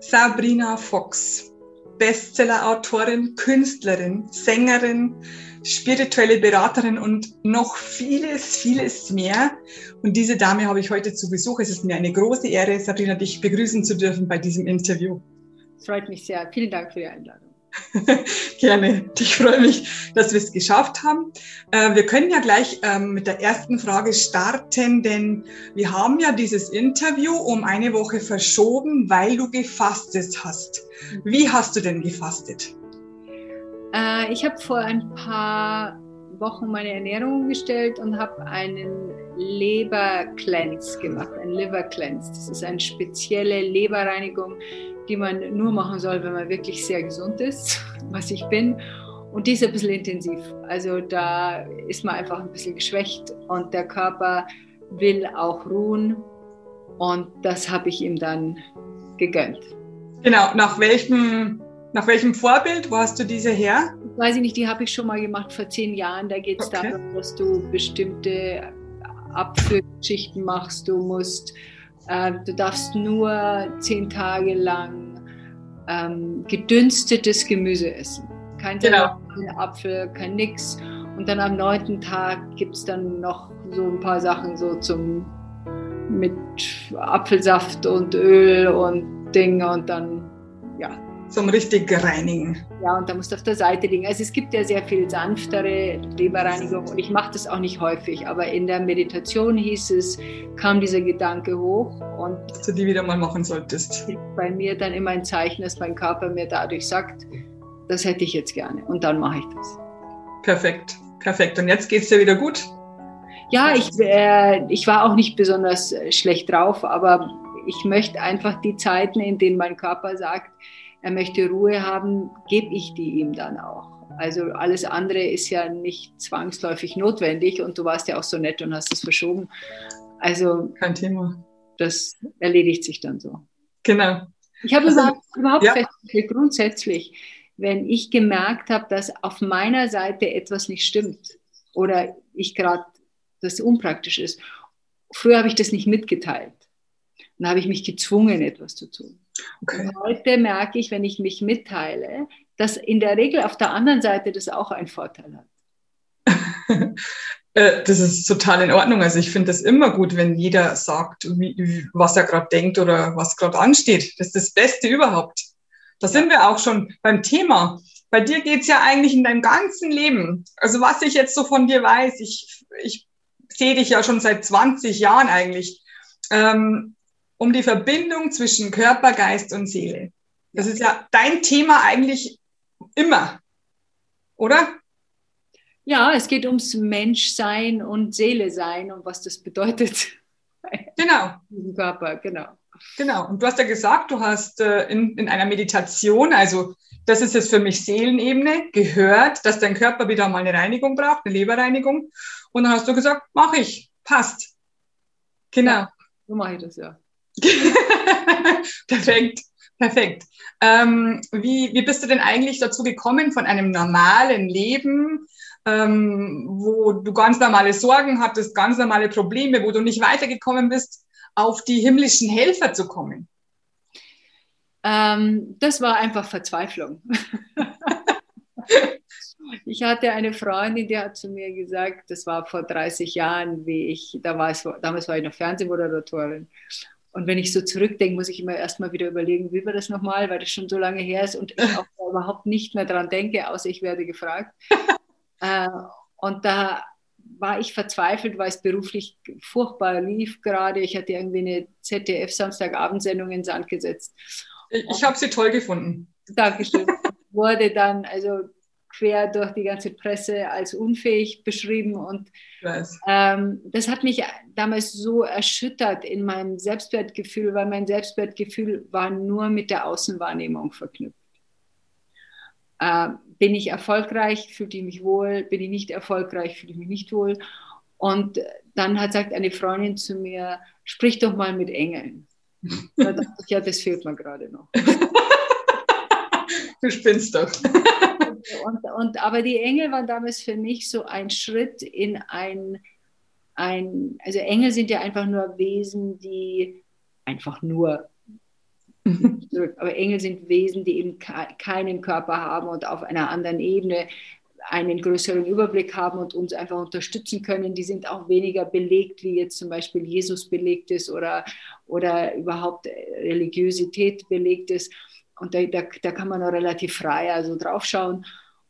Sabrina Fox, Bestseller-Autorin, Künstlerin, Sängerin, spirituelle Beraterin und noch vieles, vieles mehr. Und diese Dame habe ich heute zu Besuch. Es ist mir eine große Ehre, Sabrina, dich begrüßen zu dürfen bei diesem Interview. Freut mich sehr. Vielen Dank für die Einladung. Gerne. Ich freue mich, dass wir es geschafft haben. Äh, wir können ja gleich ähm, mit der ersten Frage starten, denn wir haben ja dieses Interview um eine Woche verschoben, weil du gefastet hast. Wie hast du denn gefastet? Äh, ich habe vor ein paar Wochen meine Ernährung umgestellt und habe einen Leber Cleanse gemacht, ein Liver Cleanse. Das ist eine spezielle Leberreinigung, die man nur machen soll, wenn man wirklich sehr gesund ist, was ich bin. Und die ist ein bisschen intensiv. Also da ist man einfach ein bisschen geschwächt und der Körper will auch ruhen. Und das habe ich ihm dann gegönnt. Genau, nach welchem, nach welchem Vorbild? Wo hast du diese her? Weiß ich nicht, die habe ich schon mal gemacht vor zehn Jahren. Da geht es okay. darum, dass du bestimmte Abführgeschichten machst. Du musst äh, du darfst nur zehn Tage lang ähm, gedünstetes Gemüse essen. Kein genau. kein Apfel, kein Nix. Und dann am neunten Tag gibt es dann noch so ein paar Sachen so zum mit Apfelsaft und Öl und Dinge und dann ja, zum richtig reinigen. Ja, und da musst du auf der Seite liegen. Also es gibt ja sehr viel sanftere Leberreinigung und ich mache das auch nicht häufig, aber in der Meditation hieß es, kam dieser Gedanke hoch und dass du die wieder mal machen solltest. Bei mir dann immer ein Zeichen, dass mein Körper mir dadurch sagt, das hätte ich jetzt gerne und dann mache ich das. Perfekt, perfekt. Und jetzt geht es dir wieder gut? Ja, ich, äh, ich war auch nicht besonders schlecht drauf, aber ich möchte einfach die Zeiten, in denen mein Körper sagt, er möchte Ruhe haben, gebe ich die ihm dann auch. Also alles andere ist ja nicht zwangsläufig notwendig und du warst ja auch so nett und hast es verschoben. Also kein Thema. Das erledigt sich dann so. Genau. Ich habe also, überhaupt, ja. festgestellt, grundsätzlich, wenn ich gemerkt habe, dass auf meiner Seite etwas nicht stimmt oder ich gerade das unpraktisch ist. Früher habe ich das nicht mitgeteilt. Dann habe ich mich gezwungen, etwas zu tun. Okay. heute merke ich, wenn ich mich mitteile, dass in der Regel auf der anderen Seite das auch einen Vorteil hat. Äh, das ist total in Ordnung. Also ich finde das immer gut, wenn jeder sagt, wie, was er gerade denkt oder was gerade ansteht. Das ist das Beste überhaupt. Da ja. sind wir auch schon beim Thema. Bei dir geht es ja eigentlich in deinem ganzen Leben. Also was ich jetzt so von dir weiß, ich, ich sehe dich ja schon seit 20 Jahren eigentlich. Ähm, um die Verbindung zwischen Körper, Geist und Seele. Das ist ja dein Thema eigentlich immer, oder? Ja, es geht ums Menschsein und Seele sein und was das bedeutet. Genau. Im Körper, genau. Genau. Und du hast ja gesagt, du hast äh, in, in einer Meditation, also das ist jetzt für mich Seelenebene, gehört, dass dein Körper wieder mal eine Reinigung braucht, eine Leberreinigung. Und dann hast du gesagt, mach ich, passt. Genau. Ja, so mache ich das ja. perfekt, perfekt. Ähm, wie, wie bist du denn eigentlich dazu gekommen, von einem normalen Leben, ähm, wo du ganz normale Sorgen hattest, ganz normale Probleme, wo du nicht weitergekommen bist, auf die himmlischen Helfer zu kommen? Ähm, das war einfach Verzweiflung. ich hatte eine Freundin, die hat zu mir gesagt, das war vor 30 Jahren, wie ich, da war es, damals war ich noch Fernsehmoderatorin. Und wenn ich so zurückdenke, muss ich immer erstmal wieder überlegen, wie war das nochmal, weil das schon so lange her ist und ich auch überhaupt nicht mehr daran denke, außer ich werde gefragt. äh, und da war ich verzweifelt, weil es beruflich furchtbar lief gerade. Ich hatte irgendwie eine ZDF-Samstagabendsendung in Sand gesetzt. Ich, ich habe sie toll gefunden. Dankeschön. Wurde dann, also quer durch die ganze Presse als unfähig beschrieben. Und ähm, das hat mich damals so erschüttert in meinem Selbstwertgefühl, weil mein Selbstwertgefühl war nur mit der Außenwahrnehmung verknüpft. Äh, bin ich erfolgreich, fühlte ich mich wohl, bin ich nicht erfolgreich, fühle ich mich nicht wohl. Und dann hat sagt eine Freundin zu mir, sprich doch mal mit Engeln. Da dachte ich, ja, das fehlt mir gerade noch. Du spinnst doch. Und, und, aber die Engel waren damals für mich so ein Schritt in ein, ein, also Engel sind ja einfach nur Wesen, die einfach nur Aber Engel sind Wesen, die eben keinen Körper haben und auf einer anderen Ebene einen größeren Überblick haben und uns einfach unterstützen können. Die sind auch weniger belegt, wie jetzt zum Beispiel Jesus belegt ist oder, oder überhaupt Religiosität belegt ist. Und da, da, da kann man noch relativ frei also draufschauen.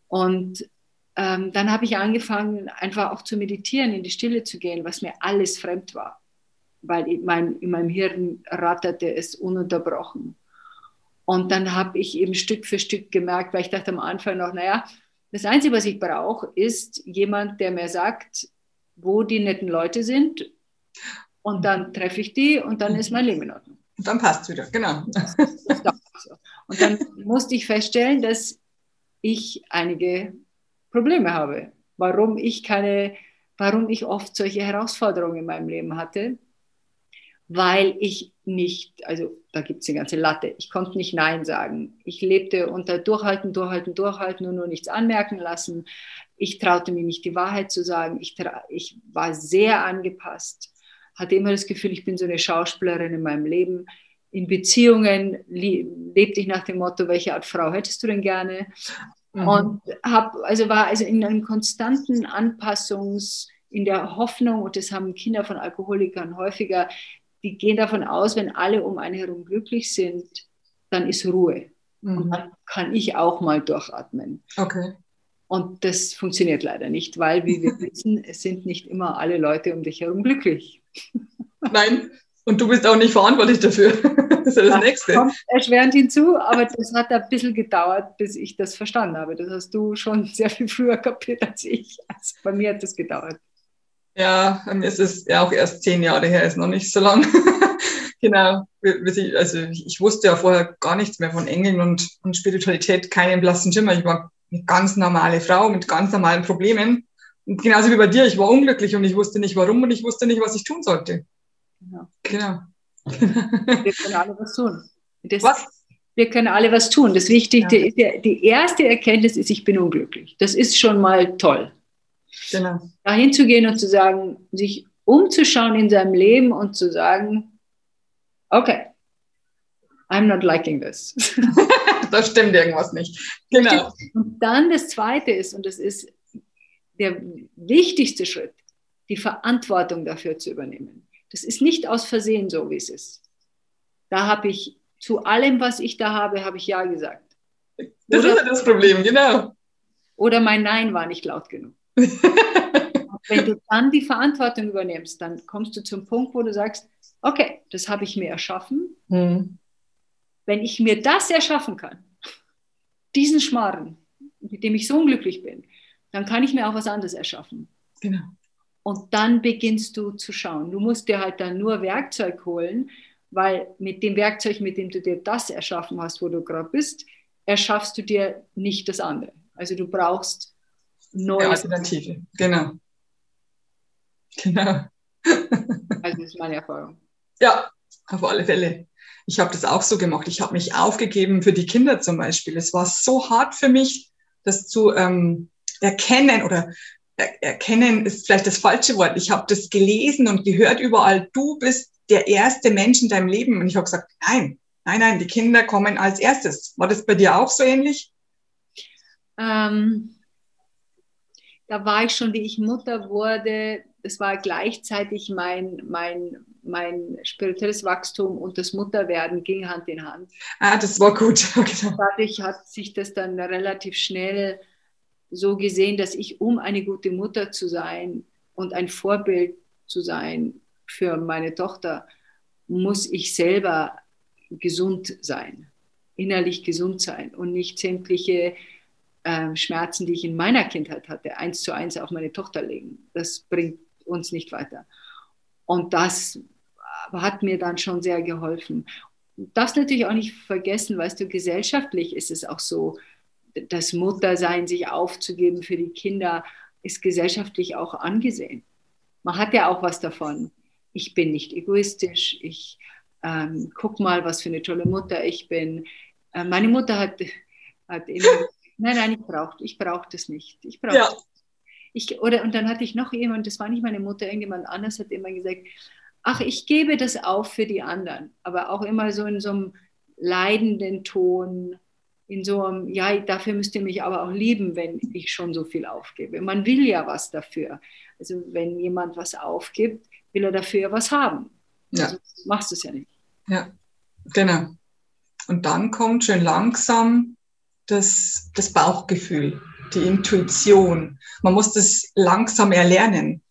Und ähm, dann habe ich angefangen, einfach auch zu meditieren, in die Stille zu gehen, was mir alles fremd war. Weil in, mein, in meinem Hirn ratterte es ununterbrochen. Und dann habe ich eben Stück für Stück gemerkt, weil ich dachte am Anfang noch, naja, das Einzige, was ich brauche, ist jemand, der mir sagt, wo die netten Leute sind. Und dann treffe ich die und dann ist mein Leben in Ordnung. Und dann passt es wieder, genau. Und dann musste ich feststellen, dass ich einige Probleme habe. Warum ich keine, warum ich oft solche Herausforderungen in meinem Leben hatte weil ich nicht, also da gibt es eine ganze Latte, ich konnte nicht Nein sagen. Ich lebte unter Durchhalten, Durchhalten, Durchhalten und nur nichts anmerken lassen. Ich traute mir nicht die Wahrheit zu sagen. Ich, ich war sehr angepasst, hatte immer das Gefühl, ich bin so eine Schauspielerin in meinem Leben. In Beziehungen lebte ich nach dem Motto, welche Art Frau hättest du denn gerne? Mhm. Und hab, also war also in einem konstanten Anpassungs- in der Hoffnung, und das haben Kinder von Alkoholikern häufiger, die gehen davon aus, wenn alle um einen herum glücklich sind, dann ist Ruhe. Mhm. Und dann kann ich auch mal durchatmen. Okay. Und das funktioniert leider nicht, weil, wie wir wissen, es sind nicht immer alle Leute um dich herum glücklich. Nein, und du bist auch nicht verantwortlich dafür. Das ist ja das, das Nächste. Kommt erschwerend hinzu, aber das hat ein bisschen gedauert, bis ich das verstanden habe. Das hast du schon sehr viel früher kapiert als ich. Also bei mir hat das gedauert. Ja, mir ist es ja auch erst zehn Jahre her, ist noch nicht so lang. genau. Also ich wusste ja vorher gar nichts mehr von Engeln und, und Spiritualität, keinen blassen Schimmer. Ich war eine ganz normale Frau mit ganz normalen Problemen. Und genauso wie bei dir, ich war unglücklich und ich wusste nicht warum und ich wusste nicht, was ich tun sollte. Genau. genau. Wir können alle was tun. Das, was? Wir können alle was tun. Das Wichtigste ja. ist ja, die erste Erkenntnis ist, ich bin unglücklich. Das ist schon mal toll. Genau. Dahin zu gehen und zu sagen, sich umzuschauen in seinem Leben und zu sagen, okay, I'm not liking this. da stimmt irgendwas nicht. Genau. Und dann das Zweite ist, und das ist der wichtigste Schritt, die Verantwortung dafür zu übernehmen. Das ist nicht aus Versehen so, wie es ist. Da habe ich zu allem, was ich da habe, habe ich Ja gesagt. Das oder, ist ja das Problem, genau. Oder mein Nein war nicht laut genug. Wenn du dann die Verantwortung übernimmst, dann kommst du zum Punkt, wo du sagst, okay, das habe ich mir erschaffen. Mhm. Wenn ich mir das erschaffen kann, diesen Schmarren, mit dem ich so unglücklich bin, dann kann ich mir auch was anderes erschaffen. Genau. Und dann beginnst du zu schauen. Du musst dir halt dann nur Werkzeug holen, weil mit dem Werkzeug, mit dem du dir das erschaffen hast, wo du gerade bist, erschaffst du dir nicht das andere. Also du brauchst neue Alternative. Genau. Genau. also das ist meine Erfahrung. Ja, auf alle Fälle. Ich habe das auch so gemacht. Ich habe mich aufgegeben für die Kinder zum Beispiel. Es war so hart für mich, das zu ähm, erkennen oder er erkennen ist vielleicht das falsche Wort. Ich habe das gelesen und gehört überall. Du bist der erste Mensch in deinem Leben. Und ich habe gesagt, nein, nein, nein, die Kinder kommen als erstes. War das bei dir auch so ähnlich? Ähm, da war ich schon, wie ich Mutter wurde, das war gleichzeitig mein, mein, mein spirituelles Wachstum und das Mutterwerden ging Hand in Hand. Ah, das war gut. Genau. Dadurch hat sich das dann relativ schnell so gesehen, dass ich, um eine gute Mutter zu sein und ein Vorbild zu sein für meine Tochter, muss ich selber gesund sein, innerlich gesund sein und nicht sämtliche äh, Schmerzen, die ich in meiner Kindheit hatte, eins zu eins auf meine Tochter legen. Das bringt uns nicht weiter. Und das hat mir dann schon sehr geholfen. Das natürlich auch nicht vergessen, weißt du, gesellschaftlich ist es auch so, das Muttersein, sich aufzugeben für die Kinder, ist gesellschaftlich auch angesehen. Man hat ja auch was davon. Ich bin nicht egoistisch, ich ähm, guck mal, was für eine tolle Mutter ich bin. Äh, meine Mutter hat, hat immer Nein, nein, ich brauche ich brauch das nicht. Ich brauche ja. ich, oder, Und dann hatte ich noch jemand, das war nicht meine Mutter, irgendjemand anders hat immer gesagt, ach, ich gebe das auf für die anderen. Aber auch immer so in so einem leidenden Ton, in so einem, ja, dafür müsst ihr mich aber auch lieben, wenn ich schon so viel aufgebe. Man will ja was dafür. Also wenn jemand was aufgibt, will er dafür ja was haben. Ja. Also, machst du es ja nicht. Ja, genau. Und dann kommt schön langsam das, das Bauchgefühl, die Intuition. Man muss das langsam erlernen.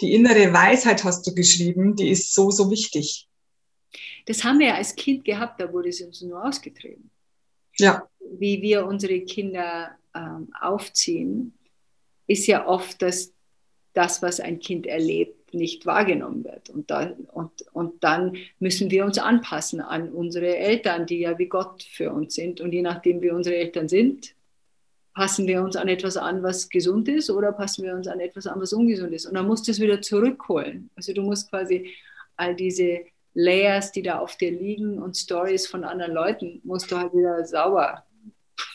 Die innere Weisheit hast du geschrieben, die ist so, so wichtig. Das haben wir ja als Kind gehabt, da wurde es uns nur ausgetrieben. Ja. Wie wir unsere Kinder ähm, aufziehen, ist ja oft, dass das, was ein Kind erlebt, nicht wahrgenommen wird. Und, da, und, und dann müssen wir uns anpassen an unsere Eltern, die ja wie Gott für uns sind. Und je nachdem, wie unsere Eltern sind, passen wir uns an etwas an, was gesund ist, oder passen wir uns an etwas an, was ungesund ist. Und dann musst du es wieder zurückholen. Also du musst quasi all diese Layers, die da auf dir liegen und Stories von anderen Leuten, musst du halt wieder sauber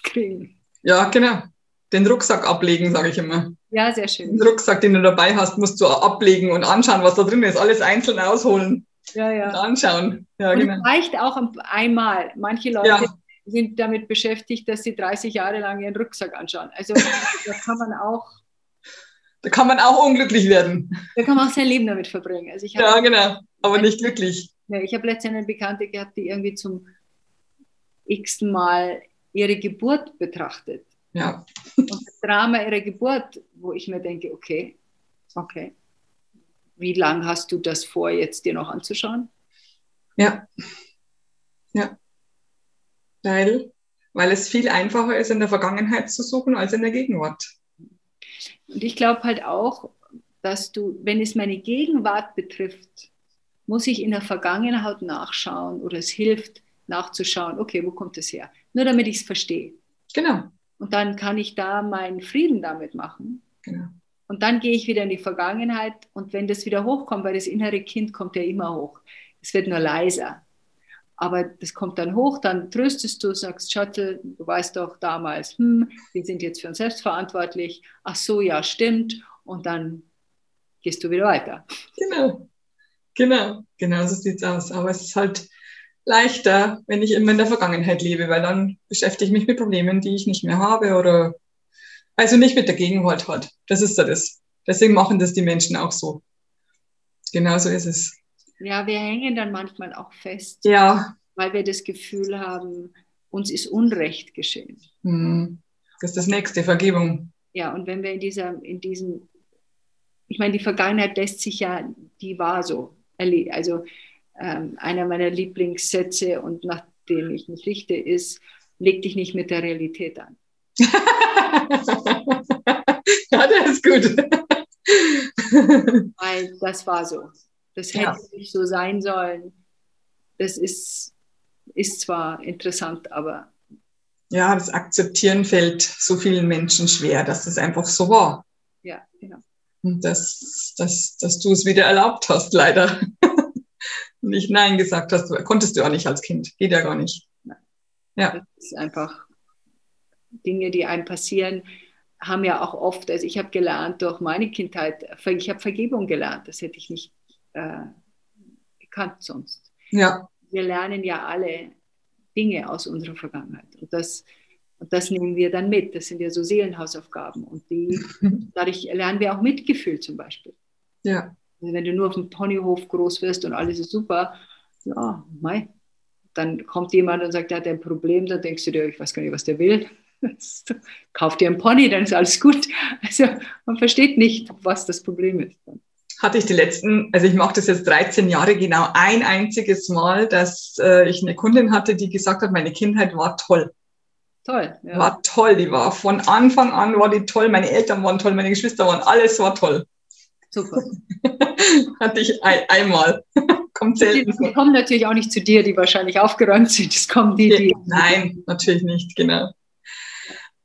kriegen. Ja, genau. Den Rucksack ablegen, sage ich immer. Ja, sehr schön. Den Rucksack, den du dabei hast, musst du ablegen und anschauen, was da drin ist. Alles einzeln ausholen. Ja, ja. Und anschauen. Ja, und genau. reicht auch einmal. Manche Leute ja. sind damit beschäftigt, dass sie 30 Jahre lang ihren Rucksack anschauen. Also da kann man auch da kann man auch unglücklich werden. Da kann man auch sein Leben damit verbringen. Also ich ja, genau, aber nicht glücklich. Ja, ich habe letztens eine Bekannte gehabt, die irgendwie zum x-ten Mal ihre Geburt betrachtet. Ja. Und das Drama ihrer Geburt, wo ich mir denke, okay, okay, wie lange hast du das vor, jetzt dir noch anzuschauen? Ja. Ja. Weil, weil es viel einfacher ist, in der Vergangenheit zu suchen als in der Gegenwart. Und ich glaube halt auch, dass du, wenn es meine Gegenwart betrifft, muss ich in der Vergangenheit nachschauen oder es hilft nachzuschauen, okay, wo kommt es her? Nur damit ich es verstehe. Genau. Und dann kann ich da meinen Frieden damit machen. Genau. Und dann gehe ich wieder in die Vergangenheit und wenn das wieder hochkommt, weil das innere Kind kommt ja immer hoch, es wird nur leiser. Aber das kommt dann hoch, dann tröstest du, sagst, Schattel, du weißt doch damals, hm, wir sind jetzt für uns selbst verantwortlich. Ach so, ja, stimmt. Und dann gehst du wieder weiter. Genau, genau, genau so sieht es aus. Aber es ist halt leichter, wenn ich immer in der Vergangenheit lebe, weil dann beschäftige ich mich mit Problemen, die ich nicht mehr habe oder also nicht mit der Gegenwart halt. Das ist ja das. Deswegen machen das die Menschen auch so. Genau so ist es. Ja, wir hängen dann manchmal auch fest, ja. weil wir das Gefühl haben, uns ist Unrecht geschehen. Mhm. Das ist das nächste, Vergebung. Ja, und wenn wir in dieser, in diesem, ich meine, die Vergangenheit lässt sich ja, die war so. Also einer meiner Lieblingssätze und nach dem ich mich richte, ist, leg dich nicht mit der Realität an. ja, der ist gut. Weil das war so. Das hätte ja. nicht so sein sollen. Das ist, ist zwar interessant, aber. Ja, das Akzeptieren fällt so vielen Menschen schwer, dass das einfach so war. Ja, genau. Und dass, dass, dass du es wieder erlaubt hast, leider. Nicht Nein gesagt hast. Konntest du auch nicht als Kind. Geht ja gar nicht. Ja. Das ist einfach Dinge, die einem passieren, haben ja auch oft, also ich habe gelernt durch meine Kindheit, ich habe Vergebung gelernt. Das hätte ich nicht äh, gekannt sonst. Ja. Wir lernen ja alle Dinge aus unserer Vergangenheit. Und das, und das nehmen wir dann mit. Das sind ja so Seelenhausaufgaben. Und die, dadurch lernen wir auch Mitgefühl zum Beispiel. Ja. Also wenn du nur auf dem Ponyhof groß wirst und alles ist super, ja, mei. Dann kommt jemand und sagt, er hat ein Problem, dann denkst du dir, ich weiß gar nicht, was der will. Kauf dir ein Pony, dann ist alles gut. Also man versteht nicht, was das Problem ist hatte ich die letzten, also ich mache das jetzt 13 Jahre, genau ein einziges Mal, dass äh, ich eine Kundin hatte, die gesagt hat, meine Kindheit war toll. Toll. Ja. War toll, die war von Anfang an war die toll, meine Eltern waren toll, meine Geschwister waren, alles war toll. Super. hatte ich ein, einmal. kommt selten. Die, die kommen natürlich auch nicht zu dir, die wahrscheinlich aufgeräumt sind. Es kommen die, die. Nein, natürlich nicht, genau.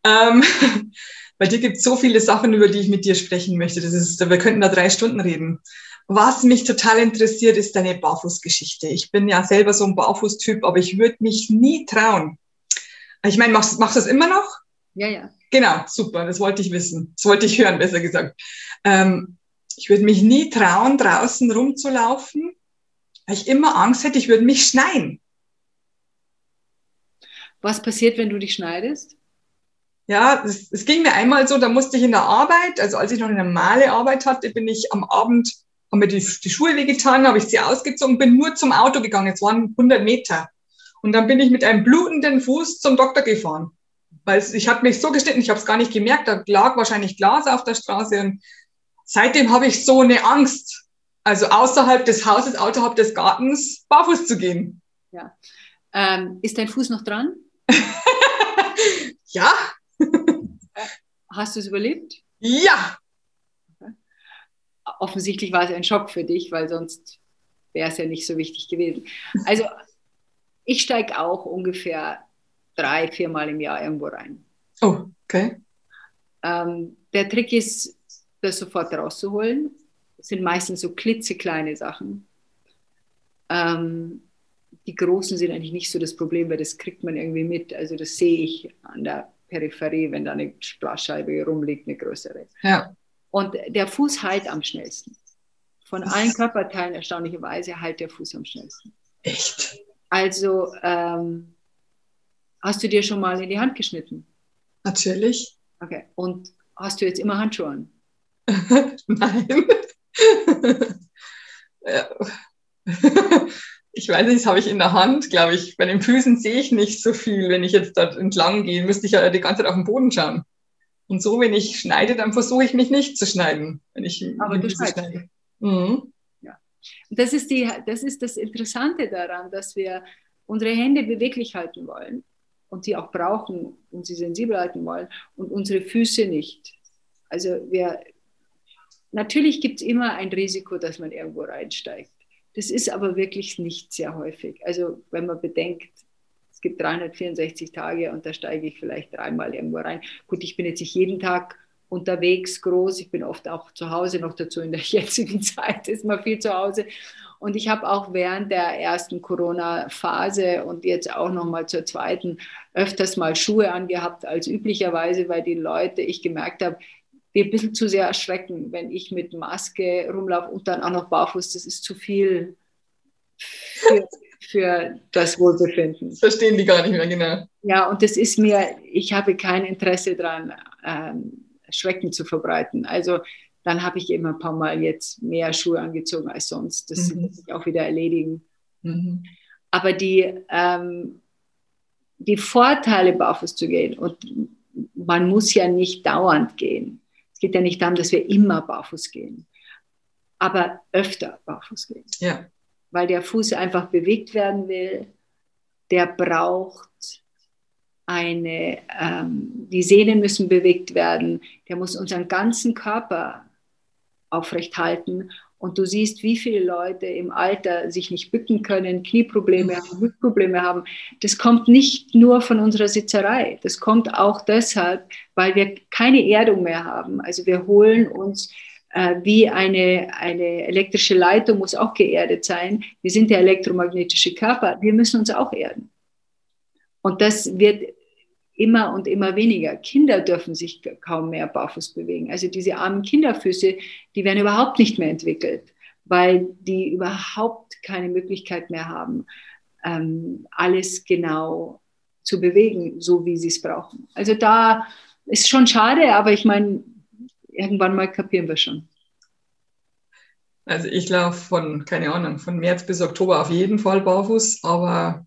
Ähm, bei dir gibt es so viele Sachen, über die ich mit dir sprechen möchte. Das ist, wir könnten da drei Stunden reden. Was mich total interessiert, ist deine Barfußgeschichte. Ich bin ja selber so ein Barfußtyp, aber ich würde mich nie trauen. Ich meine, machst, machst du das immer noch? Ja, ja. Genau, super, das wollte ich wissen. Das wollte ich hören, besser gesagt. Ähm, ich würde mich nie trauen, draußen rumzulaufen, weil ich immer Angst hätte, ich würde mich schneien. Was passiert, wenn du dich schneidest? Ja, es, ging mir einmal so, da musste ich in der Arbeit, also als ich noch eine normale Arbeit hatte, bin ich am Abend, haben mir die, die Schuhe wehgetan, habe ich sie ausgezogen, bin nur zum Auto gegangen, es waren 100 Meter. Und dann bin ich mit einem blutenden Fuß zum Doktor gefahren. Weil ich hatte mich so geschnitten, ich habe es gar nicht gemerkt, da lag wahrscheinlich Glas auf der Straße. Und seitdem habe ich so eine Angst, also außerhalb des Hauses, außerhalb des Gartens, barfuß zu gehen. Ja. Ähm, ist dein Fuß noch dran? ja. Hast du es überlebt? Ja. Okay. Offensichtlich war es ein Schock für dich, weil sonst wäre es ja nicht so wichtig gewesen. Also ich steige auch ungefähr drei, viermal im Jahr irgendwo rein. Oh, okay. Ähm, der Trick ist, das sofort rauszuholen. Das sind meistens so klitzekleine Sachen. Ähm, die großen sind eigentlich nicht so das Problem, weil das kriegt man irgendwie mit. Also das sehe ich an der Peripherie, wenn da eine Glasscheibe rumliegt, eine größere. Ja. Und der Fuß heilt am schnellsten. Von allen Körperteilen erstaunlicherweise heilt der Fuß am schnellsten. Echt? Also ähm, hast du dir schon mal in die Hand geschnitten? Natürlich. Okay. Und hast du jetzt immer Handschuhe an? Nein. ich weiß nicht, das habe ich in der Hand, glaube ich. Bei den Füßen sehe ich nicht so viel. Wenn ich jetzt dort entlang gehe, müsste ich ja die ganze Zeit auf den Boden schauen. Und so, wenn ich schneide, dann versuche ich mich nicht zu schneiden. Wenn ich Aber du schneidest. Mhm. Ja. Das ist, die, das ist das Interessante daran, dass wir unsere Hände beweglich halten wollen und sie auch brauchen und sie sensibel halten wollen und unsere Füße nicht. Also wir, natürlich gibt es immer ein Risiko, dass man irgendwo reinsteigt. Das ist aber wirklich nicht sehr häufig. Also wenn man bedenkt, es gibt 364 Tage und da steige ich vielleicht dreimal irgendwo rein. Gut, ich bin jetzt nicht jeden Tag unterwegs groß. Ich bin oft auch zu Hause noch dazu. In der jetzigen Zeit ist man viel zu Hause. Und ich habe auch während der ersten Corona-Phase und jetzt auch noch mal zur zweiten öfters mal Schuhe angehabt als üblicherweise, weil die Leute, ich gemerkt habe, die ein bisschen zu sehr erschrecken, wenn ich mit Maske rumlaufe und dann auch noch barfuß. Das ist zu viel für, für das Wohlbefinden. Das verstehen die gar nicht mehr, genau. Ja, und das ist mir, ich habe kein Interesse daran, ähm, Schrecken zu verbreiten. Also dann habe ich immer ein paar Mal jetzt mehr Schuhe angezogen als sonst. Das mhm. wird sich auch wieder erledigen. Mhm. Aber die, ähm, die Vorteile, barfuß zu gehen, und man muss ja nicht dauernd gehen, geht ja nicht darum, dass wir immer barfuß gehen, aber öfter barfuß gehen. Ja. Weil der Fuß einfach bewegt werden will, der braucht eine, ähm, die Sehnen müssen bewegt werden, der muss unseren ganzen Körper aufrecht halten und du siehst, wie viele Leute im Alter sich nicht bücken können, Knieprobleme haben, Hüftprobleme haben. Das kommt nicht nur von unserer Sitzerei. Das kommt auch deshalb, weil wir keine Erdung mehr haben. Also wir holen uns äh, wie eine, eine elektrische Leitung muss auch geerdet sein. Wir sind der elektromagnetische Körper. Wir müssen uns auch erden. Und das wird immer und immer weniger. Kinder dürfen sich kaum mehr barfuß bewegen. Also diese armen Kinderfüße, die werden überhaupt nicht mehr entwickelt, weil die überhaupt keine Möglichkeit mehr haben, ähm, alles genau zu bewegen, so wie sie es brauchen. Also da ist schon schade, aber ich meine, irgendwann mal kapieren wir schon. Also ich laufe von, keine Ahnung, von März bis Oktober auf jeden Fall barfuß, aber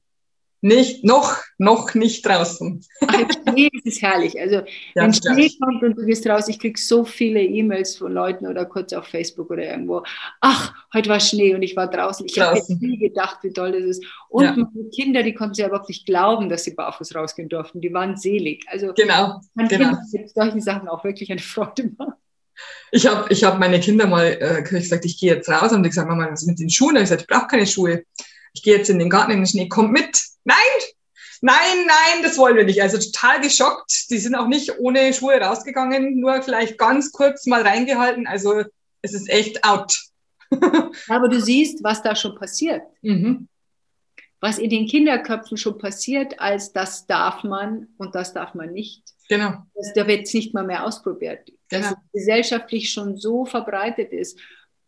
nicht, noch, noch nicht draußen. Ach, Schnee ist es herrlich. Also, ja, wenn Schnee kommt und du gehst raus, ich kriege so viele E-Mails von Leuten oder kurz auf Facebook oder irgendwo. Ach, heute war Schnee und ich war draußen. Ich habe nie gedacht, wie toll das ist. Und ja. meine Kinder, die konnten sich überhaupt nicht glauben, dass sie barfuß rausgehen durften. Die waren selig. Also, genau. Man genau. mit solchen Sachen auch wirklich eine Freude machen. Ich habe ich hab meine Kinder mal äh, gesagt, ich gehe jetzt raus und die gesagt, Mama, was ist mit den Schuhen? Ich gesagt, ich brauche keine Schuhe. Ich gehe jetzt in den Garten in den Schnee, komm mit nein, nein, nein, das wollen wir nicht. Also total geschockt. Die sind auch nicht ohne Schuhe rausgegangen, nur vielleicht ganz kurz mal reingehalten. Also es ist echt out. Aber du siehst, was da schon passiert. Mhm. Was in den Kinderköpfen schon passiert, als das darf man und das darf man nicht. Genau. Das, da wird es nicht mal mehr ausprobiert. Dass genau. es gesellschaftlich schon so verbreitet ist.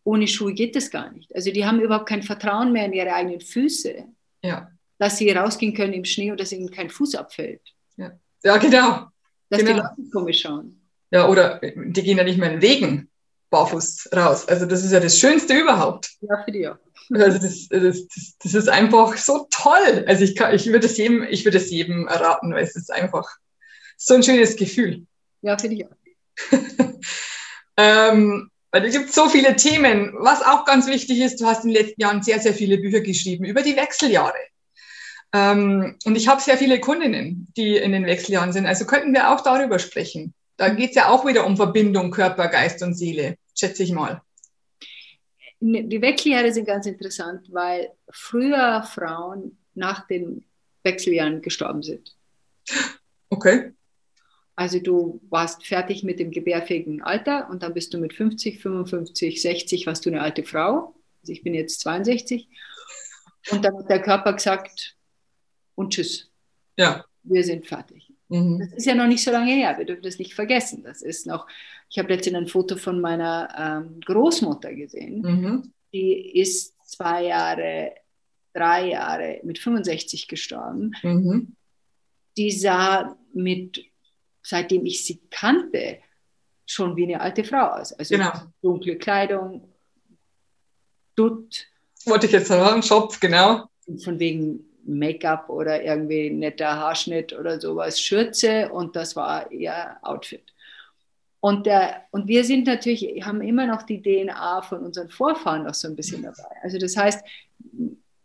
Ohne Schuhe geht das gar nicht. Also die haben überhaupt kein Vertrauen mehr in ihre eigenen Füße. Ja. Dass sie rausgehen können im Schnee und dass ihnen kein Fuß abfällt. Ja, ja genau. Dass genau. die Leute komisch schauen. Ja, oder die gehen ja nicht mehr in Wegen barfuß raus. Also das ist ja das Schönste überhaupt. Ja, für die auch. Also das, das, das, das ist einfach so toll. Also ich, kann, ich würde es jedem, ich würde es jedem erraten, weil es ist einfach so ein schönes Gefühl. Ja, finde ich auch. ähm, weil es gibt so viele Themen. Was auch ganz wichtig ist, du hast in den letzten Jahren sehr, sehr viele Bücher geschrieben über die Wechseljahre. Ähm, und ich habe sehr viele Kundinnen, die in den Wechseljahren sind. Also könnten wir auch darüber sprechen. Da geht es ja auch wieder um Verbindung Körper, Geist und Seele, schätze ich mal. Ne, die Wechseljahre sind ganz interessant, weil früher Frauen nach den Wechseljahren gestorben sind. Okay. Also du warst fertig mit dem gebärfähigen Alter und dann bist du mit 50, 55, 60, warst du eine alte Frau. Also ich bin jetzt 62. Und dann hat der Körper gesagt, und tschüss. Ja. Wir sind fertig. Mhm. Das ist ja noch nicht so lange her, wir dürfen das nicht vergessen. Das ist noch, ich habe letztens ein Foto von meiner ähm, Großmutter gesehen. Mhm. Die ist zwei Jahre, drei Jahre mit 65 gestorben. Mhm. Die sah mit, seitdem ich sie kannte, schon wie eine alte Frau aus. Also genau. dunkle Kleidung, Dutt. Wollte ich jetzt sagen, Schopf, genau. Von wegen Make-up oder irgendwie netter Haarschnitt oder sowas, Schürze und das war ihr Outfit. Und, der, und wir sind natürlich, haben immer noch die DNA von unseren Vorfahren noch so ein bisschen dabei. Also das heißt,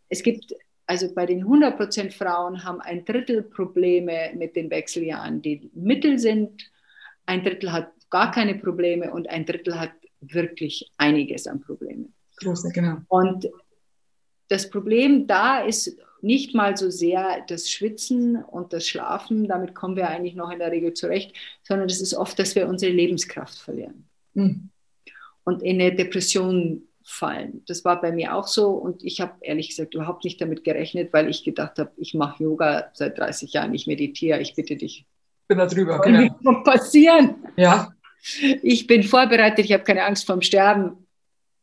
es gibt, also bei den 100% Frauen haben ein Drittel Probleme mit den Wechseljahren, die mittel sind, ein Drittel hat gar keine Probleme und ein Drittel hat wirklich einiges an Problemen. Große, genau. Und das Problem da ist nicht mal so sehr das Schwitzen und das Schlafen, damit kommen wir eigentlich noch in der Regel zurecht, sondern es ist oft, dass wir unsere Lebenskraft verlieren mhm. und in eine Depression fallen. Das war bei mir auch so und ich habe ehrlich gesagt überhaupt nicht damit gerechnet, weil ich gedacht habe, ich mache Yoga seit 30 Jahren, ich meditiere, ich bitte dich. Bin da drüber, genau. Was passieren? Ja. Ich bin vorbereitet, ich habe keine Angst vorm Sterben.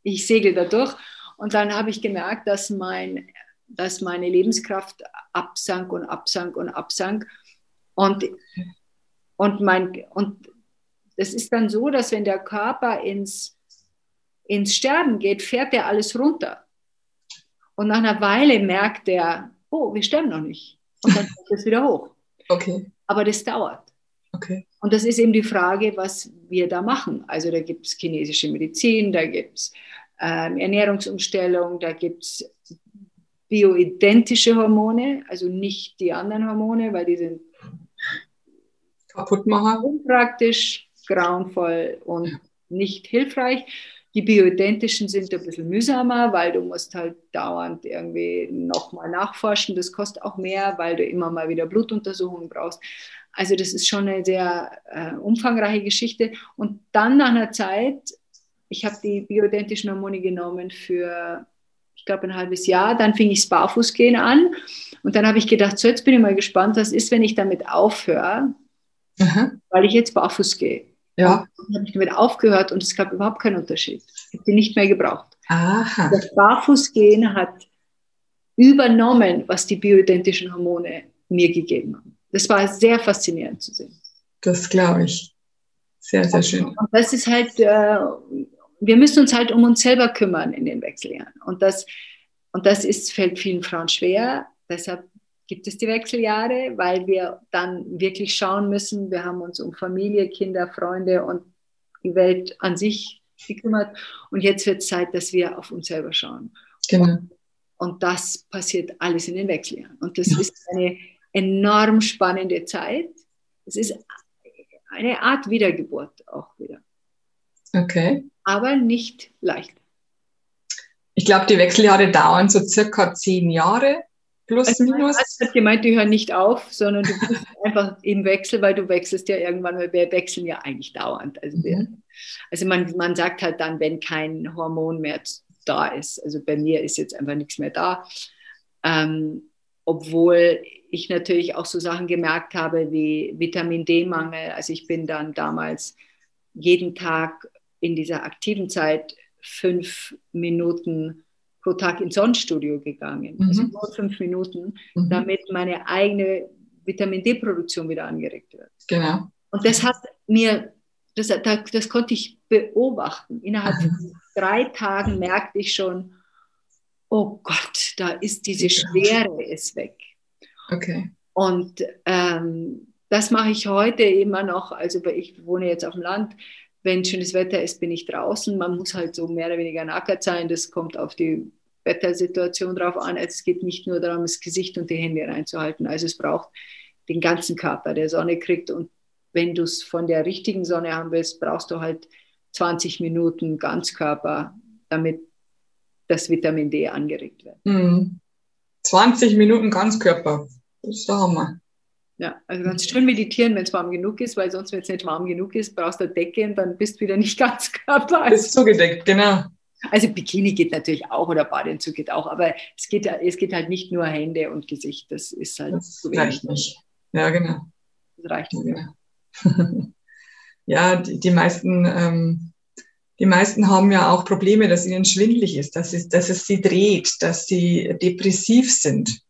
Ich segel da durch. Und dann habe ich gemerkt, dass mein dass meine Lebenskraft absank und absank und absank. Und, und, mein, und es ist dann so, dass wenn der Körper ins, ins Sterben geht, fährt er alles runter. Und nach einer Weile merkt er, oh, wir sterben noch nicht. Und dann kommt es wieder hoch. Okay. Aber das dauert. Okay. Und das ist eben die Frage, was wir da machen. Also da gibt es chinesische Medizin, da gibt es ähm, Ernährungsumstellung, da gibt es bioidentische Hormone, also nicht die anderen Hormone, weil die sind kaputt machen. Unpraktisch, grauenvoll und nicht hilfreich. Die bioidentischen sind ein bisschen mühsamer, weil du musst halt dauernd irgendwie nochmal nachforschen. Das kostet auch mehr, weil du immer mal wieder Blutuntersuchungen brauchst. Also das ist schon eine sehr äh, umfangreiche Geschichte. Und dann nach einer Zeit, ich habe die bioidentischen Hormone genommen für ich glaube, ein halbes Jahr. Dann fing ich das Barfußgehen an. Und dann habe ich gedacht, so jetzt bin ich mal gespannt, was ist, wenn ich damit aufhöre, Aha. weil ich jetzt barfuß gehe. Ja. dann habe ich damit aufgehört und es gab überhaupt keinen Unterschied. Ich habe die nicht mehr gebraucht. Aha. Das Barfußgehen hat übernommen, was die bioidentischen Hormone mir gegeben haben. Das war sehr faszinierend zu sehen. Das glaube ich. Sehr, sehr schön. Und das ist halt, äh, wir müssen uns halt um uns selber kümmern in den Wechseljahren. Und das, und das ist, fällt vielen Frauen schwer. Deshalb gibt es die Wechseljahre, weil wir dann wirklich schauen müssen, wir haben uns um Familie, Kinder, Freunde und die Welt an sich gekümmert. Und jetzt wird es Zeit, dass wir auf uns selber schauen. Genau. Und, und das passiert alles in den Wechseljahren. Und das ja. ist eine enorm spannende Zeit. Es ist eine Art Wiedergeburt auch wieder. Okay aber nicht leicht. Ich glaube, die Wechseljahre dauern so circa zehn Jahre plus also minus. Ich habe gemeint, die hören nicht auf, sondern du bist einfach im Wechsel, weil du wechselst ja irgendwann, weil wir wechseln ja eigentlich dauernd. Also, wir, mhm. also man, man sagt halt dann, wenn kein Hormon mehr da ist. Also bei mir ist jetzt einfach nichts mehr da. Ähm, obwohl ich natürlich auch so Sachen gemerkt habe wie Vitamin D-Mangel. Also ich bin dann damals jeden Tag in dieser aktiven Zeit fünf Minuten pro Tag ins Sonnenstudio gegangen, also mhm. also nur fünf Minuten, mhm. damit meine eigene Vitamin D-Produktion wieder angeregt wird. Genau. Und das hat mir, das, das, das konnte ich beobachten. Innerhalb von mhm. drei Tagen merkte ich schon, oh Gott, da ist diese Schwere ist weg. Okay. Und ähm, das mache ich heute immer noch. Also ich wohne jetzt auf dem Land. Wenn schönes Wetter ist, bin ich draußen. Man muss halt so mehr oder weniger nackert sein. Das kommt auf die Wettersituation drauf an. Also es geht nicht nur darum, das Gesicht und die Hände reinzuhalten. Also es braucht den ganzen Körper, der Sonne kriegt. Und wenn du es von der richtigen Sonne haben willst, brauchst du halt 20 Minuten Ganzkörper, damit das Vitamin D angeregt wird. Mhm. 20 Minuten Ganzkörper. Das ist der Hammer. Ja, also ganz schön meditieren, wenn es warm genug ist, weil sonst, wenn es nicht warm genug ist, brauchst du eine Decke und dann bist du wieder nicht ganz Körper. Bist zugedeckt, genau. Also Bikini geht natürlich auch oder Badeanzug geht auch, aber es geht, es geht halt nicht nur Hände und Gesicht. Das ist halt das zu reicht nicht. Ja, genau. Das reicht nicht. Genau. ja, die, die meisten ähm, die meisten haben ja auch Probleme, dass ihnen schwindlig ist, dass es, dass es sie dreht, dass sie depressiv sind,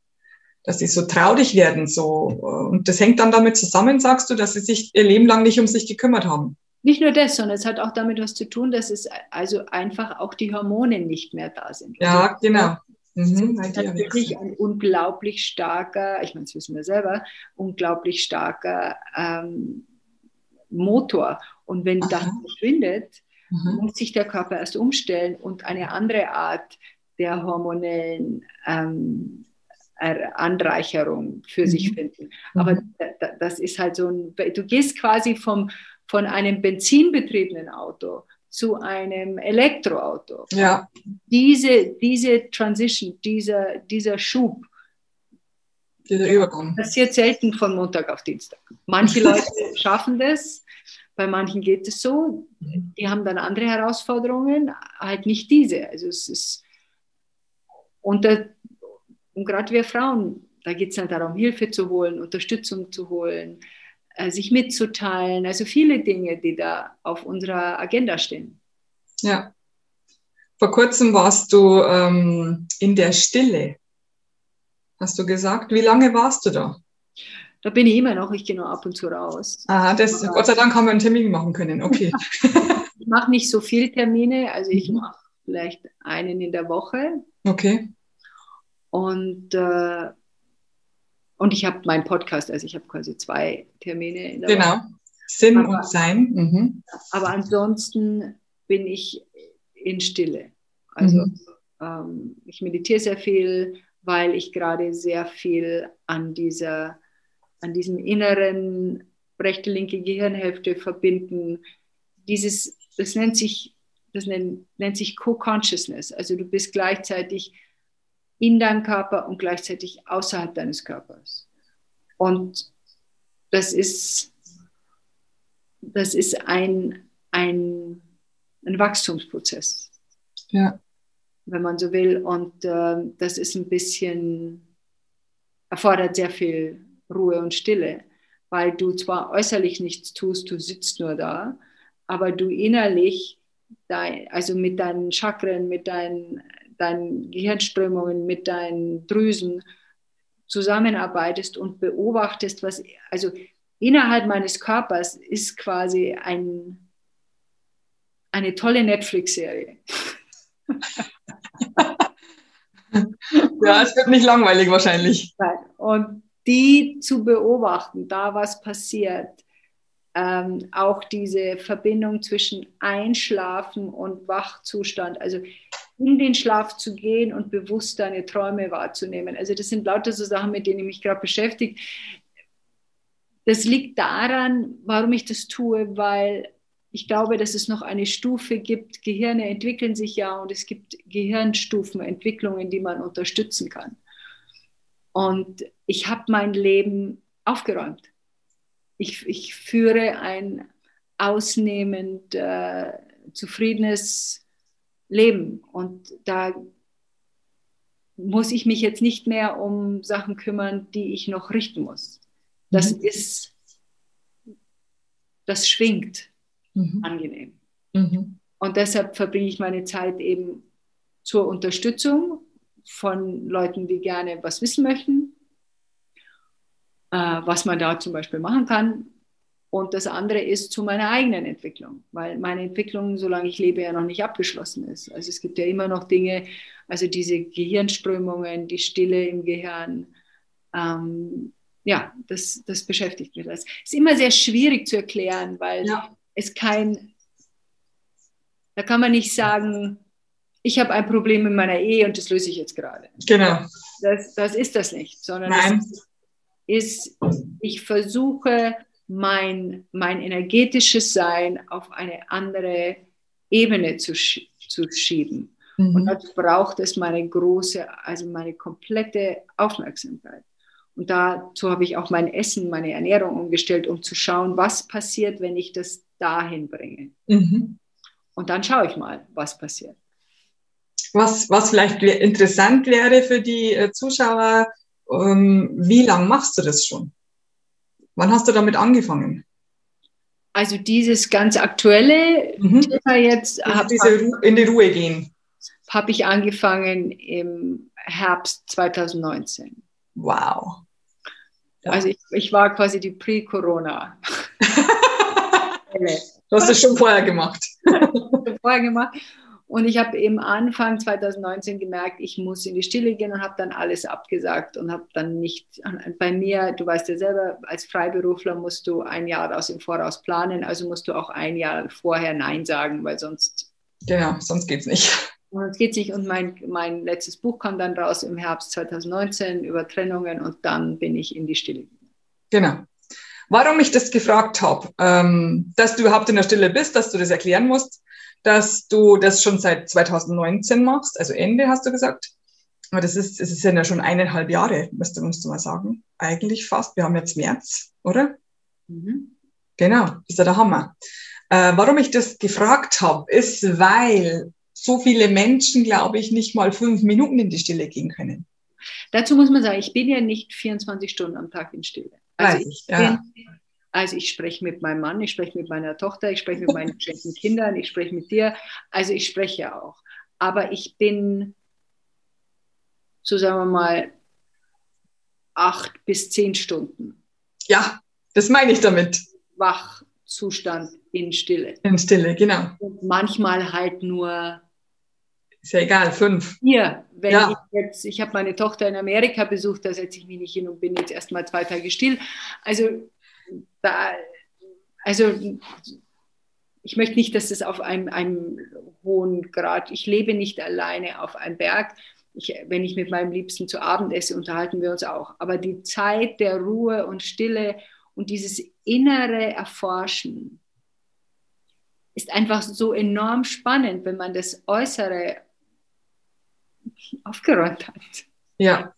dass sie so traurig werden. So. Und das hängt dann damit zusammen, sagst du, dass sie sich ihr Leben lang nicht um sich gekümmert haben. Nicht nur das, sondern es hat auch damit was zu tun, dass es also einfach auch die Hormone nicht mehr da sind. Ja, also, genau. Mhm, natürlich ein unglaublich starker, ich meine, das wissen wir selber, unglaublich starker ähm, Motor. Und wenn Aha. das verschwindet, mhm. muss sich der Körper erst umstellen und eine andere Art der hormonellen ähm, Anreicherung für mhm. sich finden. Aber mhm. das ist halt so ein, du gehst quasi vom, von einem benzinbetriebenen Auto zu einem Elektroauto. Ja. Diese, diese Transition, dieser, dieser Schub, dieser Übergang. Passiert selten von Montag auf Dienstag. Manche Leute schaffen das, bei manchen geht es so, die haben dann andere Herausforderungen, halt nicht diese. Also es ist, und, und gerade wir Frauen, da geht es dann darum, Hilfe zu holen, Unterstützung zu holen, äh, sich mitzuteilen, also viele Dinge, die da auf unserer Agenda stehen. Ja. Vor kurzem warst du ähm, in der Stille, hast du gesagt. Wie lange warst du da? Da bin ich immer noch, ich gehe nur ab und zu raus. Ah, das, Gott sei Dank haben wir einen Termin machen können, okay. ich mache nicht so viele Termine, also ich mhm. mache vielleicht einen in der Woche. Okay. Und, äh, und ich habe meinen Podcast, also ich habe quasi zwei Termine in der genau. Woche. Genau, Sinn aber, und Sein. Mhm. Aber ansonsten bin ich in Stille. Also mhm. ähm, ich meditiere sehr viel, weil ich gerade sehr viel an dieser an diesem inneren rechte, linke Gehirnhälfte verbinden. Dieses, das nennt sich, das nennt, nennt sich Co-Consciousness. Also du bist gleichzeitig in deinem Körper und gleichzeitig außerhalb deines Körpers. Und das ist, das ist ein, ein, ein Wachstumsprozess. Ja. Wenn man so will. Und äh, das ist ein bisschen, erfordert sehr viel Ruhe und Stille, weil du zwar äußerlich nichts tust, du sitzt nur da, aber du innerlich, dein, also mit deinen Chakren, mit deinen, deinen Gehirnströmungen, mit deinen Drüsen zusammenarbeitest und beobachtest, was, also innerhalb meines Körpers ist quasi ein, eine tolle Netflix-Serie. ja, es wird nicht langweilig wahrscheinlich. Und die zu beobachten, da was passiert. Ähm, auch diese Verbindung zwischen Einschlafen und Wachzustand, also in den Schlaf zu gehen und bewusst deine Träume wahrzunehmen. Also das sind lauter so Sachen, mit denen ich mich gerade beschäftige. Das liegt daran, warum ich das tue, weil ich glaube, dass es noch eine Stufe gibt. Gehirne entwickeln sich ja und es gibt Gehirnstufenentwicklungen, die man unterstützen kann. Und ich habe mein Leben aufgeräumt. Ich, ich führe ein ausnehmend äh, zufriedenes Leben. Und da muss ich mich jetzt nicht mehr um Sachen kümmern, die ich noch richten muss. Das mhm. ist, das schwingt mhm. angenehm. Mhm. Und deshalb verbringe ich meine Zeit eben zur Unterstützung von Leuten, die gerne was wissen möchten, äh, was man da zum Beispiel machen kann. Und das andere ist zu meiner eigenen Entwicklung, weil meine Entwicklung, solange ich lebe, ja noch nicht abgeschlossen ist. Also es gibt ja immer noch Dinge, also diese Gehirnströmungen, die Stille im Gehirn. Ähm, ja, das, das beschäftigt mich. Das ist immer sehr schwierig zu erklären, weil ja. es kein, da kann man nicht sagen, ich habe ein Problem in meiner Ehe und das löse ich jetzt gerade. Genau. Das, das ist das nicht, sondern Nein. es ist, ich versuche, mein, mein energetisches Sein auf eine andere Ebene zu, zu schieben. Mhm. Und dazu braucht es meine große, also meine komplette Aufmerksamkeit. Und dazu habe ich auch mein Essen, meine Ernährung umgestellt, um zu schauen, was passiert, wenn ich das dahin bringe. Mhm. Und dann schaue ich mal, was passiert. Was, was vielleicht interessant wäre für die äh, Zuschauer, ähm, wie lange machst du das schon? Wann hast du damit angefangen? Also dieses ganz aktuelle mhm. Thema jetzt. In die Ruhe gehen. Habe ich angefangen im Herbst 2019. Wow. Also ich, ich war quasi die Pre-Corona. du hast es schon vorher gemacht. schon vorher gemacht. Und ich habe eben Anfang 2019 gemerkt, ich muss in die Stille gehen und habe dann alles abgesagt und habe dann nicht, bei mir, du weißt ja selber, als Freiberufler musst du ein Jahr aus dem Voraus planen, also musst du auch ein Jahr vorher Nein sagen, weil sonst. Genau, sonst geht es nicht. Sonst geht es nicht. Und mein, mein letztes Buch kam dann raus im Herbst 2019 über Trennungen und dann bin ich in die Stille gegangen. Genau. Warum ich das gefragt habe, ähm, dass du überhaupt in der Stille bist, dass du das erklären musst, dass du das schon seit 2019 machst, also Ende hast du gesagt. Aber das ist, es ist ja schon eineinhalb Jahre, müsste man mal sagen. Eigentlich fast. Wir haben jetzt März, oder? Mhm. Genau, ist ja der Hammer. Äh, warum ich das gefragt habe, ist, weil so viele Menschen, glaube ich, nicht mal fünf Minuten in die Stille gehen können. Dazu muss man sagen, ich bin ja nicht 24 Stunden am Tag in Stille. Also Weiß ich, ja. Also ich spreche mit meinem Mann, ich spreche mit meiner Tochter, ich spreche mit meinen Kindern, ich spreche mit dir. Also ich spreche auch. Aber ich bin, so sagen wir mal, acht bis zehn Stunden. Ja, das meine ich damit. Wachzustand in Stille. In Stille, genau. Und manchmal halt nur. Ist ja egal, fünf. Hier, wenn ja. ich jetzt, ich habe meine Tochter in Amerika besucht, da setze ich mich nicht hin und bin jetzt erstmal zwei Tage still. Also da, also ich möchte nicht, dass es auf einem, einem, hohen Grad, ich lebe nicht alleine auf einem Berg. Ich, wenn ich mit meinem Liebsten zu Abend esse, unterhalten wir uns auch. Aber die Zeit der Ruhe und Stille und dieses innere Erforschen ist einfach so enorm spannend, wenn man das Äußere aufgeräumt hat. Ja.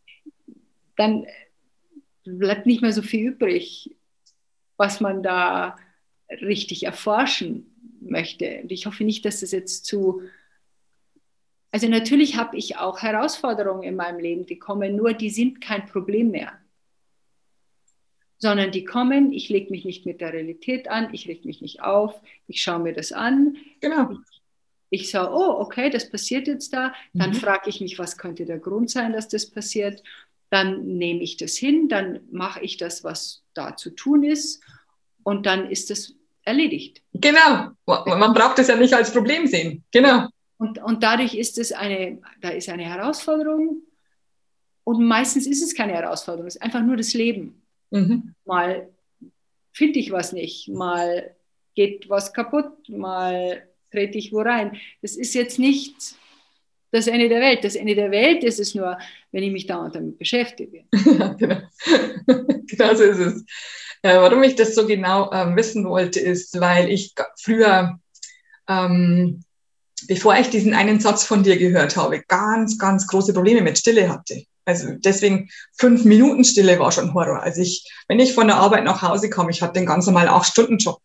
Dann bleibt nicht mehr so viel übrig was man da richtig erforschen möchte. Und ich hoffe nicht, dass das jetzt zu... Also natürlich habe ich auch Herausforderungen in meinem Leben, die kommen, nur die sind kein Problem mehr. Sondern die kommen, ich lege mich nicht mit der Realität an, ich lege mich nicht auf, ich schaue mir das an. Genau. Ich, ich sage, oh, okay, das passiert jetzt da. Dann mhm. frage ich mich, was könnte der Grund sein, dass das passiert dann nehme ich das hin, dann mache ich das, was da zu tun ist und dann ist es erledigt. Genau, man braucht es ja nicht als Problem sehen. Genau. Und, und dadurch ist es eine, da ist eine Herausforderung und meistens ist es keine Herausforderung, es ist einfach nur das Leben. Mhm. Mal finde ich was nicht, mal geht was kaputt, mal trete ich wo rein. Das ist jetzt nicht das Ende der Welt. Das Ende der Welt ist es nur, wenn ich mich dauernd damit beschäftige. Ja, genau. genau ist es. Äh, warum ich das so genau äh, wissen wollte, ist, weil ich früher, ähm, bevor ich diesen einen Satz von dir gehört habe, ganz, ganz große Probleme mit Stille hatte. Also deswegen fünf Minuten Stille war schon Horror. Also ich, wenn ich von der Arbeit nach Hause kam, ich hatte den ganz normalen Acht-Stunden-Job.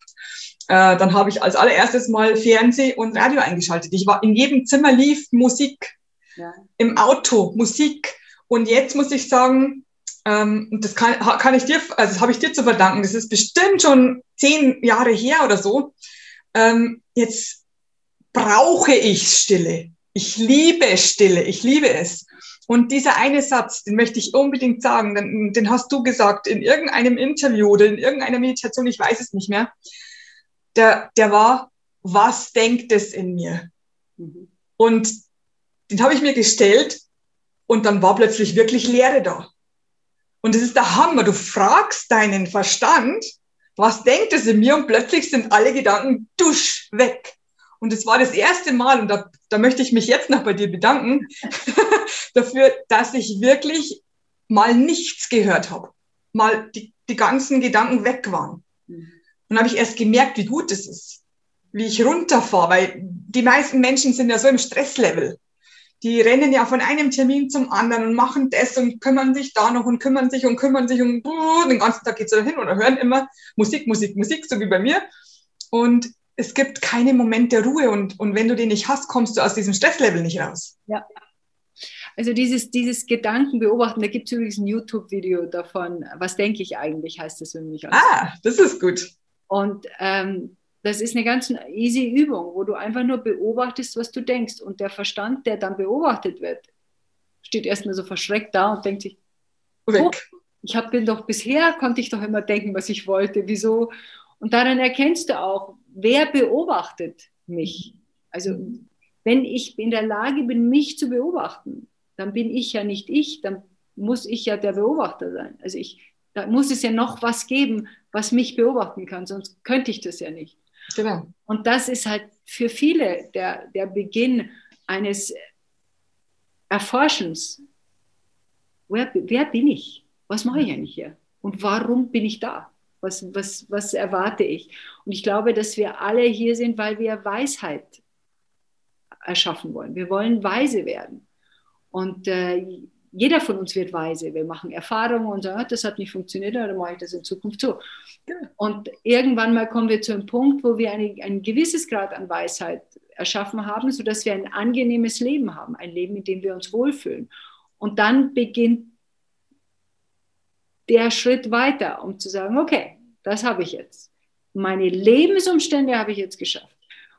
Äh, dann habe ich als allererstes mal Fernseh und Radio eingeschaltet. Ich war in jedem Zimmer lief Musik, ja. im Auto Musik. Und jetzt muss ich sagen, ähm, das kann, kann ich dir, also das habe ich dir zu verdanken. Das ist bestimmt schon zehn Jahre her oder so. Ähm, jetzt brauche ich Stille. Ich liebe Stille, ich liebe es. Und dieser eine Satz, den möchte ich unbedingt sagen, den, den hast du gesagt in irgendeinem Interview oder in irgendeiner Meditation, ich weiß es nicht mehr. Der, der war, was denkt es in mir? Mhm. Und den habe ich mir gestellt und dann war plötzlich wirklich Leere da. Und das ist der Hammer. Du fragst deinen Verstand, was denkt es in mir? Und plötzlich sind alle Gedanken dusch weg. Und es war das erste Mal, und da, da möchte ich mich jetzt noch bei dir bedanken, dafür, dass ich wirklich mal nichts gehört habe. Mal die, die ganzen Gedanken weg waren. Mhm. Und habe ich erst gemerkt, wie gut es ist, wie ich runterfahre, weil die meisten Menschen sind ja so im Stresslevel. Die rennen ja von einem Termin zum anderen und machen das und kümmern sich da noch und kümmern sich und kümmern sich und den ganzen Tag geht es hin oder hören immer Musik, Musik, Musik, so wie bei mir. Und es gibt keine Moment der Ruhe und, und wenn du den nicht hast, kommst du aus diesem Stresslevel nicht raus. Ja. Also dieses, dieses Gedanken beobachten, da gibt es übrigens ein YouTube-Video davon, was denke ich eigentlich, heißt das für mich. Ah, das ist gut. Und ähm, das ist eine ganz easy Übung, wo du einfach nur beobachtest, was du denkst. Und der Verstand, der dann beobachtet wird, steht erstmal so verschreckt da und denkt sich, oh, ich habe doch bisher, konnte ich doch immer denken, was ich wollte, wieso? Und daran erkennst du auch, wer beobachtet mich? Also wenn ich in der Lage bin, mich zu beobachten, dann bin ich ja nicht ich, dann muss ich ja der Beobachter sein. Also ich, da muss es ja noch was geben, was mich beobachten kann, sonst könnte ich das ja nicht. Genau. Und das ist halt für viele der, der Beginn eines Erforschens. Wer, wer bin ich? Was mache ich eigentlich hier? Und warum bin ich da? Was, was, was erwarte ich? Und ich glaube, dass wir alle hier sind, weil wir Weisheit erschaffen wollen. Wir wollen weise werden. Und äh, jeder von uns wird weise. Wir machen Erfahrungen und sagen, ah, das hat nicht funktioniert, dann mache ich das in Zukunft so. Und irgendwann mal kommen wir zu einem Punkt, wo wir eine, ein gewisses Grad an Weisheit erschaffen haben, sodass wir ein angenehmes Leben haben, ein Leben, in dem wir uns wohlfühlen. Und dann beginnt der Schritt weiter, um zu sagen, okay, das habe ich jetzt. Meine Lebensumstände habe ich jetzt geschafft.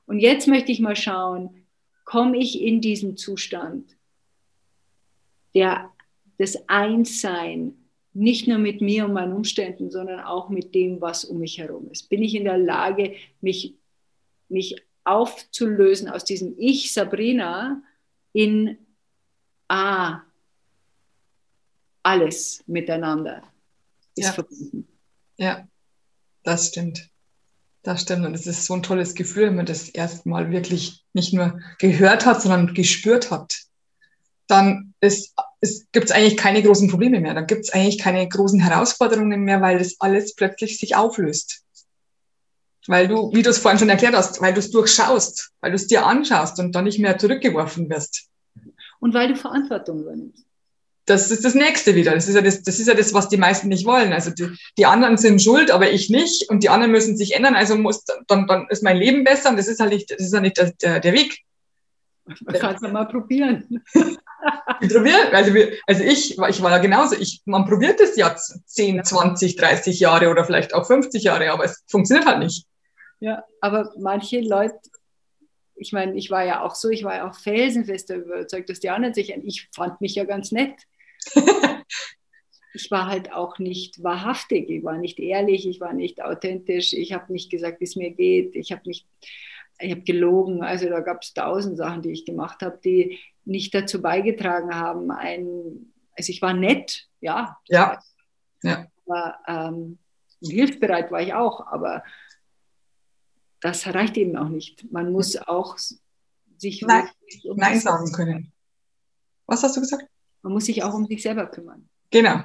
Und jetzt möchte ich mal schauen, komme ich in diesen Zustand der, das Einssein, nicht nur mit mir und meinen Umständen, sondern auch mit dem, was um mich herum ist. Bin ich in der Lage, mich, mich aufzulösen aus diesem Ich, Sabrina, in Ah, alles miteinander ist ja. verbunden. Ja, das stimmt. Das stimmt. Und es ist so ein tolles Gefühl, wenn man das erstmal wirklich nicht nur gehört hat, sondern gespürt hat. Dann ist, es gibt es eigentlich keine großen Probleme mehr. Dann gibt es eigentlich keine großen Herausforderungen mehr, weil das alles plötzlich sich auflöst. Weil du, wie du es vorhin schon erklärt hast, weil du es durchschaust, weil du es dir anschaust und dann nicht mehr zurückgeworfen wirst. Und weil du Verantwortung übernimmst das ist das Nächste wieder. Das ist ja das, das ist ja das, was die meisten nicht wollen. Also die, die anderen sind schuld, aber ich nicht. Und die anderen müssen sich ändern. Also muss, dann, dann ist mein Leben besser. Und das ist halt nicht, das ist ja nicht der, der, der Weg. Man kann es ja mal probieren. Also, wir, also ich, ich war ja genauso. Ich, man probiert es ja 10, 20, 30 Jahre oder vielleicht auch 50 Jahre, aber es funktioniert halt nicht. Ja, aber manche Leute ich meine, ich war ja auch so, ich war ja auch felsenfester überzeugt, dass die anderen sich, ich fand mich ja ganz nett. ich war halt auch nicht wahrhaftig, ich war nicht ehrlich, ich war nicht authentisch, ich habe nicht gesagt, wie es mir geht, ich habe nicht, ich habe gelogen, also da gab es tausend Sachen, die ich gemacht habe, die nicht dazu beigetragen haben, ein, also ich war nett, ja. Ja. ja. Aber ähm, hilfsbereit war ich auch, aber das reicht eben auch nicht. Man muss auch sich Nein, um Nein sagen können. Was hast du gesagt? Man muss sich auch um sich selber kümmern. Genau.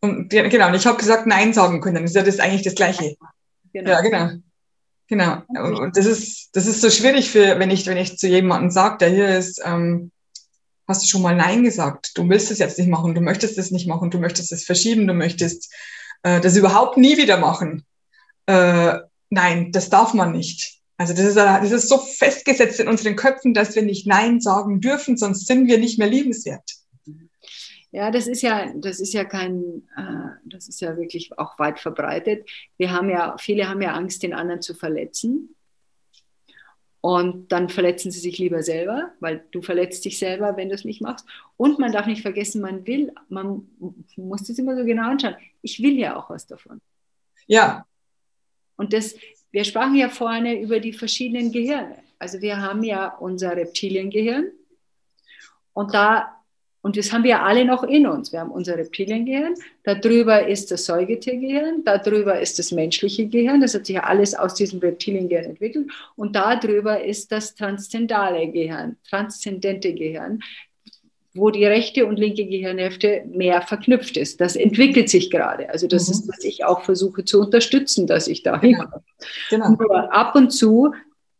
Und, genau, und ich habe gesagt, Nein sagen können. Das ist ja das eigentlich das Gleiche. Genau. Ja, genau. Genau. Und das ist, das ist so schwierig für, wenn ich, wenn ich zu jemandem sage, der hier ist, ähm, hast du schon mal Nein gesagt? Du willst es jetzt nicht machen, du möchtest es nicht machen, du möchtest es verschieben, du möchtest äh, das überhaupt nie wieder machen. Äh, nein, das darf man nicht. Also das ist, das ist so festgesetzt in unseren Köpfen, dass wir nicht Nein sagen dürfen, sonst sind wir nicht mehr liebenswert. Ja, das ist ja, das ist ja kein, äh, das ist ja wirklich auch weit verbreitet. Wir haben ja, viele haben ja Angst, den anderen zu verletzen. Und dann verletzen sie sich lieber selber, weil du verletzt dich selber, wenn du es nicht machst. Und man darf nicht vergessen, man will, man muss das immer so genau anschauen. Ich will ja auch was davon. Ja. Und das, wir sprachen ja vorne über die verschiedenen Gehirne. Also wir haben ja unser Reptiliengehirn und da und das haben wir alle noch in uns. Wir haben unser Reptiliengehirn, darüber ist das Säugetiergehirn, darüber ist das menschliche Gehirn, das hat sich ja alles aus diesem Reptiliengehirn entwickelt. Und darüber ist das transzendale Gehirn, transzendente Gehirn, wo die rechte und linke Gehirnhälfte mehr verknüpft ist. Das entwickelt sich gerade. Also das mhm. ist, was ich auch versuche zu unterstützen, dass ich da hinkomme. Genau. genau. Nur ab und zu,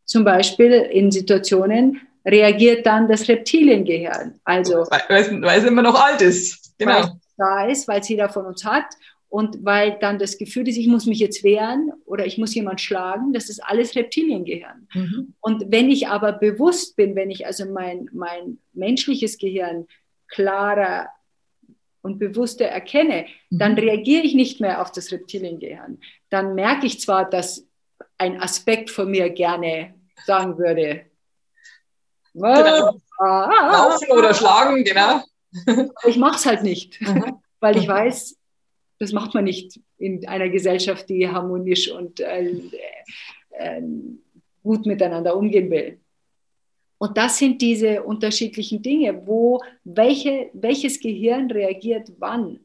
zum Beispiel in Situationen, reagiert dann das Reptiliengehirn. Also, weil, weil es immer noch alt ist. Genau. Weil es da ist, weil es jeder von uns hat und weil dann das Gefühl ist, ich muss mich jetzt wehren oder ich muss jemand schlagen, das ist alles Reptiliengehirn. Mhm. Und wenn ich aber bewusst bin, wenn ich also mein, mein menschliches Gehirn klarer und bewusster erkenne, mhm. dann reagiere ich nicht mehr auf das Reptiliengehirn. Dann merke ich zwar, dass ein Aspekt von mir gerne sagen würde, Genau. Laufen oder schlagen, genau. Ich mache es halt nicht, mhm. weil ich weiß, das macht man nicht in einer Gesellschaft, die harmonisch und äh, äh, gut miteinander umgehen will. Und das sind diese unterschiedlichen Dinge, wo welche, welches Gehirn reagiert wann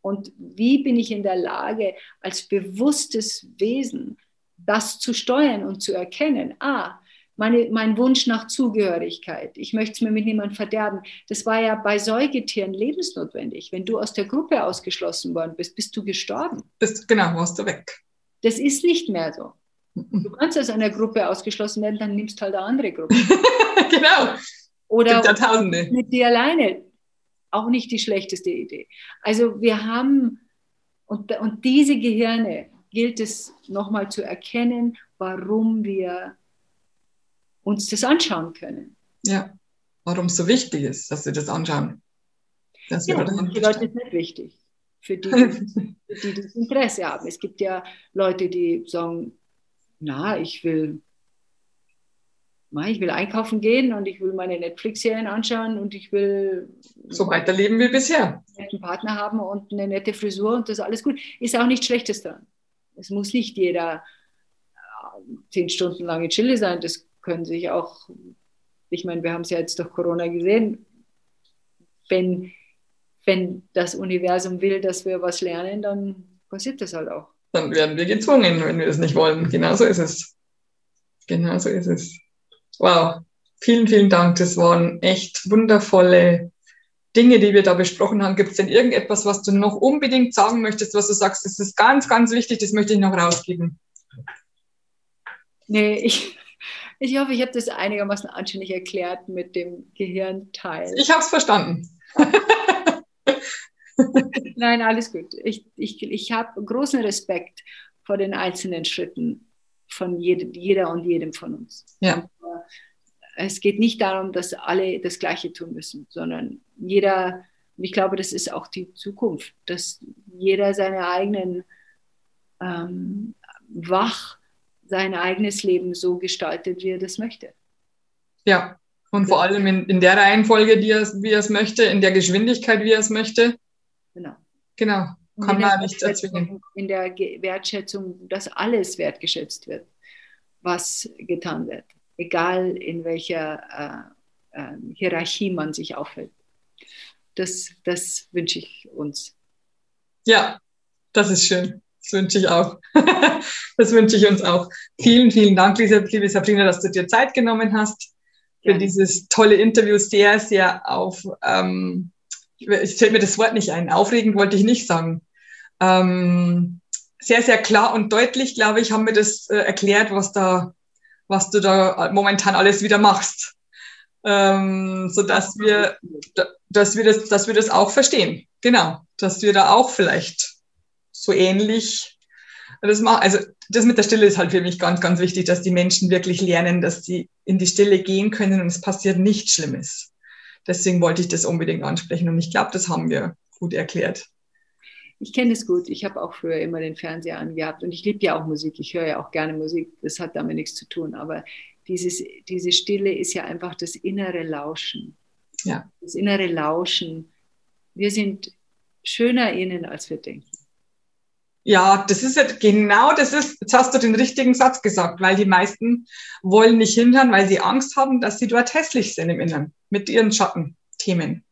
und wie bin ich in der Lage, als bewusstes Wesen das zu steuern und zu erkennen. Ah, meine, mein Wunsch nach Zugehörigkeit. Ich möchte es mir mit niemandem verderben. Das war ja bei Säugetieren lebensnotwendig. Wenn du aus der Gruppe ausgeschlossen worden bist, bist du gestorben. Bist, genau, warst du weg. Das ist nicht mehr so. Mhm. Du kannst aus einer Gruppe ausgeschlossen werden, dann nimmst du halt eine andere Gruppe. genau. Oder mit dir alleine. Auch nicht die schlechteste Idee. Also wir haben, und, und diese Gehirne gilt es nochmal zu erkennen, warum wir uns das anschauen können. Ja, warum es so wichtig ist, dass sie das anschauen. Dass ja, für die Leute ist nicht wichtig. Für die, für die das Interesse haben. Es gibt ja Leute, die sagen, na, ich will, na, ich will einkaufen gehen und ich will meine Netflix-Serien anschauen und ich will so weiterleben wie bisher. Einen Partner haben und eine nette Frisur und das ist alles gut. Ist auch nichts Schlechtes dran. Es muss nicht jeder äh, zehn Stunden lang in Chile sein. Das können sich auch, ich meine, wir haben es ja jetzt durch Corona gesehen, wenn, wenn das Universum will, dass wir was lernen, dann passiert das halt auch. Dann werden wir gezwungen, wenn wir es nicht wollen. Genau so ist es. Genau so ist es. Wow. Vielen, vielen Dank. Das waren echt wundervolle Dinge, die wir da besprochen haben. Gibt es denn irgendetwas, was du noch unbedingt sagen möchtest, was du sagst, das ist ganz, ganz wichtig, das möchte ich noch rausgeben? Nee, ich, ich hoffe, ich habe das einigermaßen anständig erklärt mit dem Gehirnteil. Ich habe es verstanden. Nein, alles gut. Ich, ich, ich habe großen Respekt vor den einzelnen Schritten von jede, jeder und jedem von uns. Ja. Es geht nicht darum, dass alle das Gleiche tun müssen, sondern jeder, und ich glaube, das ist auch die Zukunft, dass jeder seine eigenen ähm, wach sein eigenes Leben so gestaltet, wie er das möchte. Ja, und vor allem in, in der Reihenfolge, die er, wie er es möchte, in der Geschwindigkeit, wie er es möchte. Genau. Genau, kann man nicht erzwingen. In der Wertschätzung, dass alles wertgeschätzt wird, was getan wird, egal in welcher äh, äh, Hierarchie man sich aufhält. Das, das wünsche ich uns. Ja, das ist schön. Das wünsche ich auch. das wünsche ich uns auch. Vielen, vielen Dank, liebe Sabrina, dass du dir Zeit genommen hast für ja. dieses tolle Interview. Sehr, sehr auf, ähm, ich fällt mir das Wort nicht ein. Aufregend wollte ich nicht sagen. Ähm, sehr, sehr klar und deutlich, glaube ich, haben wir das äh, erklärt, was da, was du da momentan alles wieder machst. Ähm, so dass wir, dass wir das, dass wir das auch verstehen. Genau. Dass wir da auch vielleicht so ähnlich. Das macht, also das mit der Stille ist halt für mich ganz, ganz wichtig, dass die Menschen wirklich lernen, dass sie in die Stille gehen können und es passiert nichts Schlimmes. Deswegen wollte ich das unbedingt ansprechen und ich glaube, das haben wir gut erklärt. Ich kenne es gut. Ich habe auch früher immer den Fernseher angehabt und ich liebe ja auch Musik. Ich höre ja auch gerne Musik. Das hat damit nichts zu tun. Aber dieses, diese Stille ist ja einfach das innere Lauschen. Ja. Das innere Lauschen. Wir sind schöner innen, als wir denken. Ja, das ist ja genau das ist, jetzt hast du den richtigen Satz gesagt, weil die meisten wollen nicht hindern, weil sie Angst haben, dass sie dort hässlich sind im Inneren mit ihren Schattenthemen.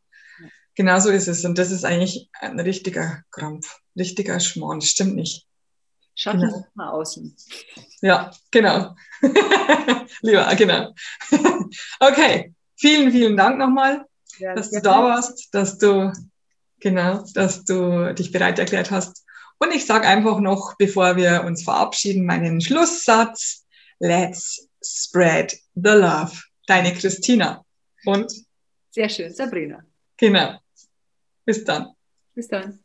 Genau so ist es. Und das ist eigentlich ein richtiger Krampf, richtiger Schmarrn. Das stimmt nicht. Schatten genau. nach außen. Ja, genau. Lieber, genau. okay, vielen, vielen Dank nochmal, ja, dass du da warst, dass du, genau, dass du dich bereit erklärt hast. Und ich sage einfach noch, bevor wir uns verabschieden, meinen Schlusssatz. Let's spread the love. Deine Christina. Und? Sehr schön, Sabrina. Genau. Bis dann. Bis dann.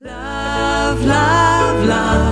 Love, love, love.